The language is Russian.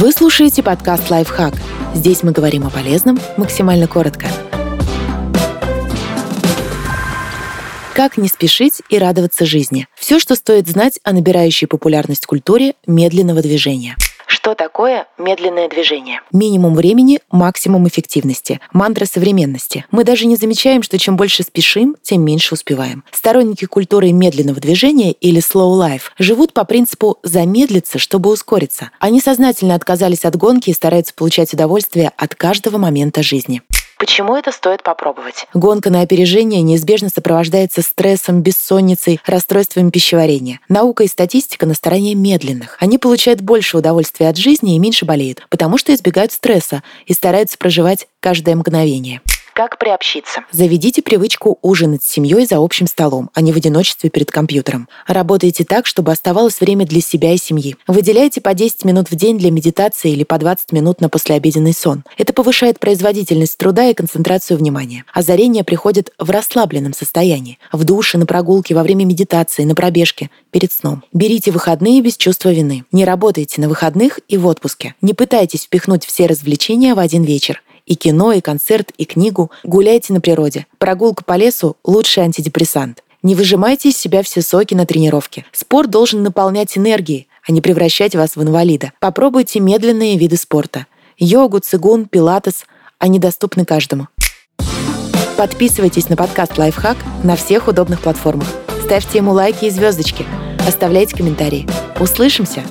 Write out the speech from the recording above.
Вы слушаете подкаст «Лайфхак». Здесь мы говорим о полезном максимально коротко. Как не спешить и радоваться жизни? Все, что стоит знать о набирающей популярность культуре медленного движения – что такое медленное движение? Минимум времени, максимум эффективности. Мантра современности. Мы даже не замечаем, что чем больше спешим, тем меньше успеваем. Сторонники культуры медленного движения или slow life живут по принципу «замедлиться, чтобы ускориться». Они сознательно отказались от гонки и стараются получать удовольствие от каждого момента жизни. Почему это стоит попробовать? Гонка на опережение неизбежно сопровождается стрессом, бессонницей, расстройствами пищеварения. Наука и статистика на стороне медленных. Они получают больше удовольствия от жизни и меньше болеют, потому что избегают стресса и стараются проживать каждое мгновение. Как приобщиться? Заведите привычку ужинать с семьей за общим столом, а не в одиночестве перед компьютером. Работайте так, чтобы оставалось время для себя и семьи. Выделяйте по 10 минут в день для медитации или по 20 минут на послеобеденный сон. Это повышает производительность труда и концентрацию внимания. Озарение приходит в расслабленном состоянии. В душе, на прогулке, во время медитации, на пробежке, перед сном. Берите выходные без чувства вины. Не работайте на выходных и в отпуске. Не пытайтесь впихнуть все развлечения в один вечер. И кино, и концерт, и книгу. Гуляйте на природе. Прогулка по лесу – лучший антидепрессант. Не выжимайте из себя все соки на тренировке. Спорт должен наполнять энергией, а не превращать вас в инвалида. Попробуйте медленные виды спорта. Йогу, цигун, пилатес. Они доступны каждому. Подписывайтесь на подкаст «Лайфхак» на всех удобных платформах. Ставьте ему лайки и звездочки. Оставляйте комментарии. Услышимся!